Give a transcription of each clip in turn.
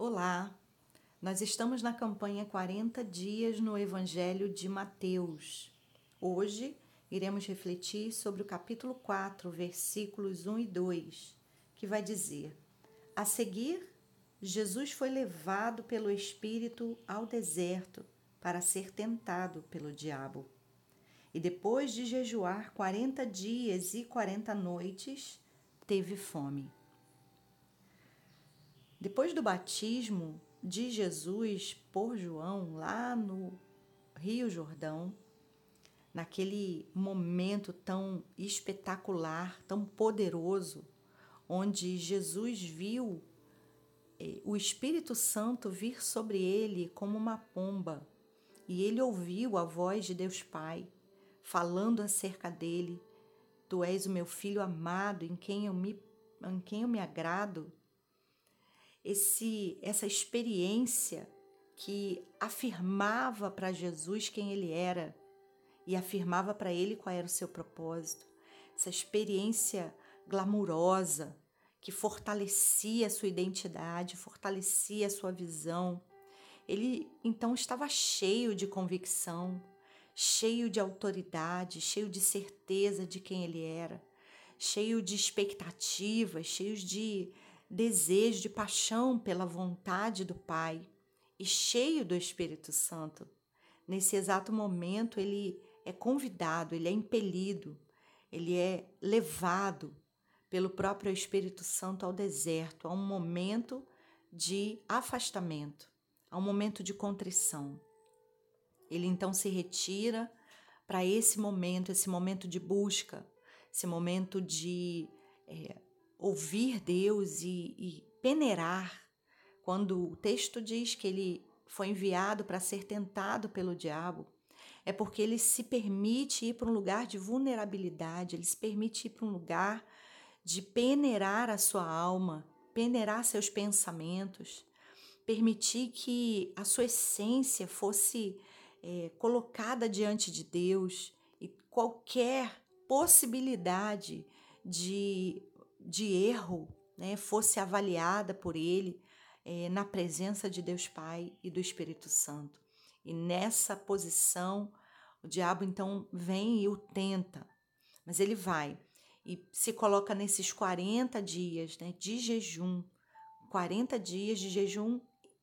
Olá! Nós estamos na campanha 40 Dias no Evangelho de Mateus. Hoje iremos refletir sobre o capítulo 4, versículos 1 e 2, que vai dizer: A seguir, Jesus foi levado pelo Espírito ao deserto para ser tentado pelo diabo. E depois de jejuar 40 dias e 40 noites, teve fome. Depois do batismo de Jesus por João, lá no Rio Jordão, naquele momento tão espetacular, tão poderoso, onde Jesus viu eh, o Espírito Santo vir sobre ele como uma pomba, e ele ouviu a voz de Deus Pai falando acerca dele: Tu és o meu filho amado, em quem eu me, em quem eu me agrado esse essa experiência que afirmava para Jesus quem ele era e afirmava para ele qual era o seu propósito. Essa experiência glamurosa que fortalecia a sua identidade, fortalecia a sua visão. Ele então estava cheio de convicção, cheio de autoridade, cheio de certeza de quem ele era, cheio de expectativas, cheio de desejo, de paixão pela vontade do Pai e cheio do Espírito Santo. Nesse exato momento, ele é convidado, ele é impelido, ele é levado pelo próprio Espírito Santo ao deserto, a um momento de afastamento, a um momento de contrição. Ele então se retira para esse momento, esse momento de busca, esse momento de é, ouvir Deus e, e peneirar, quando o texto diz que ele foi enviado para ser tentado pelo diabo, é porque ele se permite ir para um lugar de vulnerabilidade, ele se permite ir para um lugar de peneirar a sua alma, peneirar seus pensamentos, permitir que a sua essência fosse é, colocada diante de Deus e qualquer possibilidade de de erro né, fosse avaliada por ele é, na presença de Deus Pai e do Espírito Santo. E nessa posição, o diabo então vem e o tenta, mas ele vai e se coloca nesses 40 dias né, de jejum. 40 dias de jejum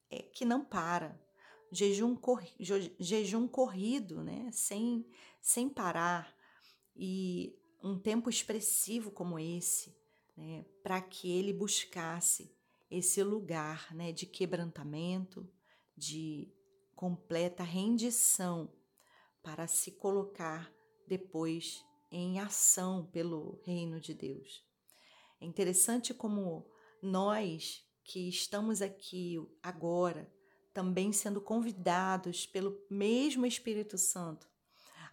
é, que não para, jejum, corri, jejum corrido, né, sem, sem parar, e um tempo expressivo como esse, né, para que ele buscasse esse lugar né, de quebrantamento, de completa rendição, para se colocar depois em ação pelo reino de Deus. É interessante como nós que estamos aqui agora, também sendo convidados pelo mesmo Espírito Santo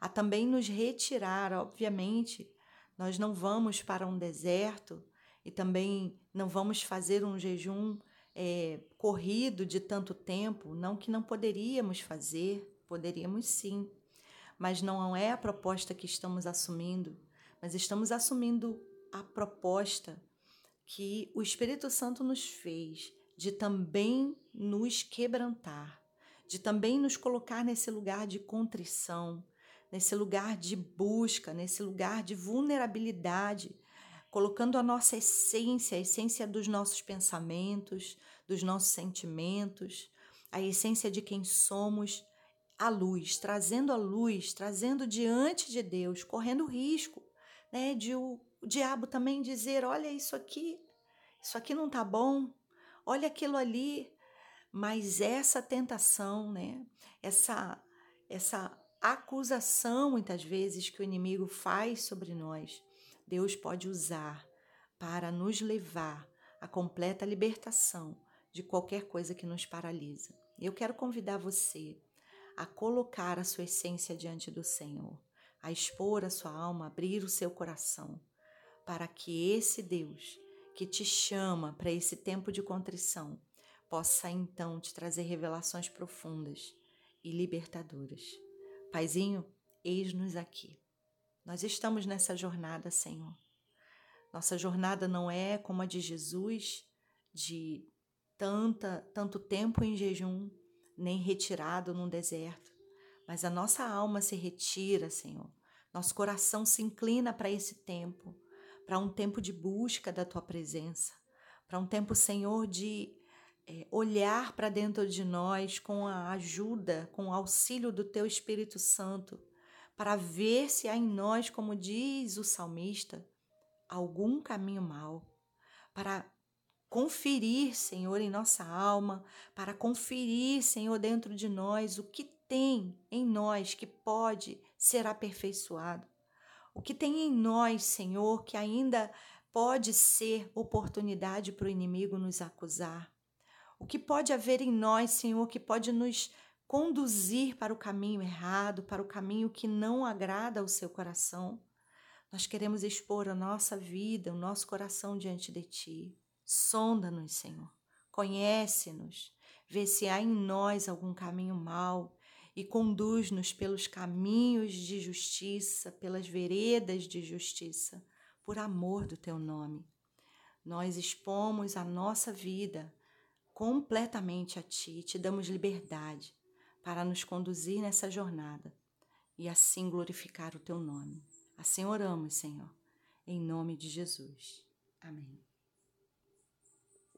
a também nos retirar, obviamente, nós não vamos para um deserto e também não vamos fazer um jejum é, corrido de tanto tempo, não que não poderíamos fazer, poderíamos sim, mas não é a proposta que estamos assumindo, mas estamos assumindo a proposta que o Espírito Santo nos fez de também nos quebrantar, de também nos colocar nesse lugar de contrição, nesse lugar de busca, nesse lugar de vulnerabilidade colocando a nossa essência, a essência dos nossos pensamentos, dos nossos sentimentos, a essência de quem somos, à luz, trazendo a luz, trazendo diante de Deus, correndo risco, né, de o, o diabo também dizer, olha isso aqui, isso aqui não tá bom, olha aquilo ali, mas essa tentação, né, essa essa acusação muitas vezes que o inimigo faz sobre nós, Deus pode usar para nos levar à completa libertação de qualquer coisa que nos paralisa. Eu quero convidar você a colocar a sua essência diante do Senhor, a expor a sua alma, abrir o seu coração, para que esse Deus que te chama para esse tempo de contrição possa então te trazer revelações profundas e libertadoras. Paizinho, eis-nos aqui. Nós estamos nessa jornada, Senhor. Nossa jornada não é como a de Jesus, de tanta, tanto tempo em jejum, nem retirado num deserto, mas a nossa alma se retira, Senhor. Nosso coração se inclina para esse tempo, para um tempo de busca da tua presença, para um tempo, Senhor, de é, olhar para dentro de nós com a ajuda, com o auxílio do teu Espírito Santo, para ver se há em nós, como diz o salmista, algum caminho mau, para conferir, Senhor, em nossa alma, para conferir, Senhor, dentro de nós o que tem em nós que pode ser aperfeiçoado. O que tem em nós, Senhor, que ainda pode ser oportunidade para o inimigo nos acusar. O que pode haver em nós, Senhor, que pode nos conduzir para o caminho errado, para o caminho que não agrada ao seu coração. Nós queremos expor a nossa vida, o nosso coração diante de Ti. Sonda-nos, Senhor. Conhece-nos. Vê se há em nós algum caminho mau e conduz-nos pelos caminhos de justiça, pelas veredas de justiça, por amor do Teu nome. Nós expomos a nossa vida completamente a Ti, te damos liberdade para nos conduzir nessa jornada e assim glorificar o Teu nome. Assim oramos, Senhor, em nome de Jesus. Amém.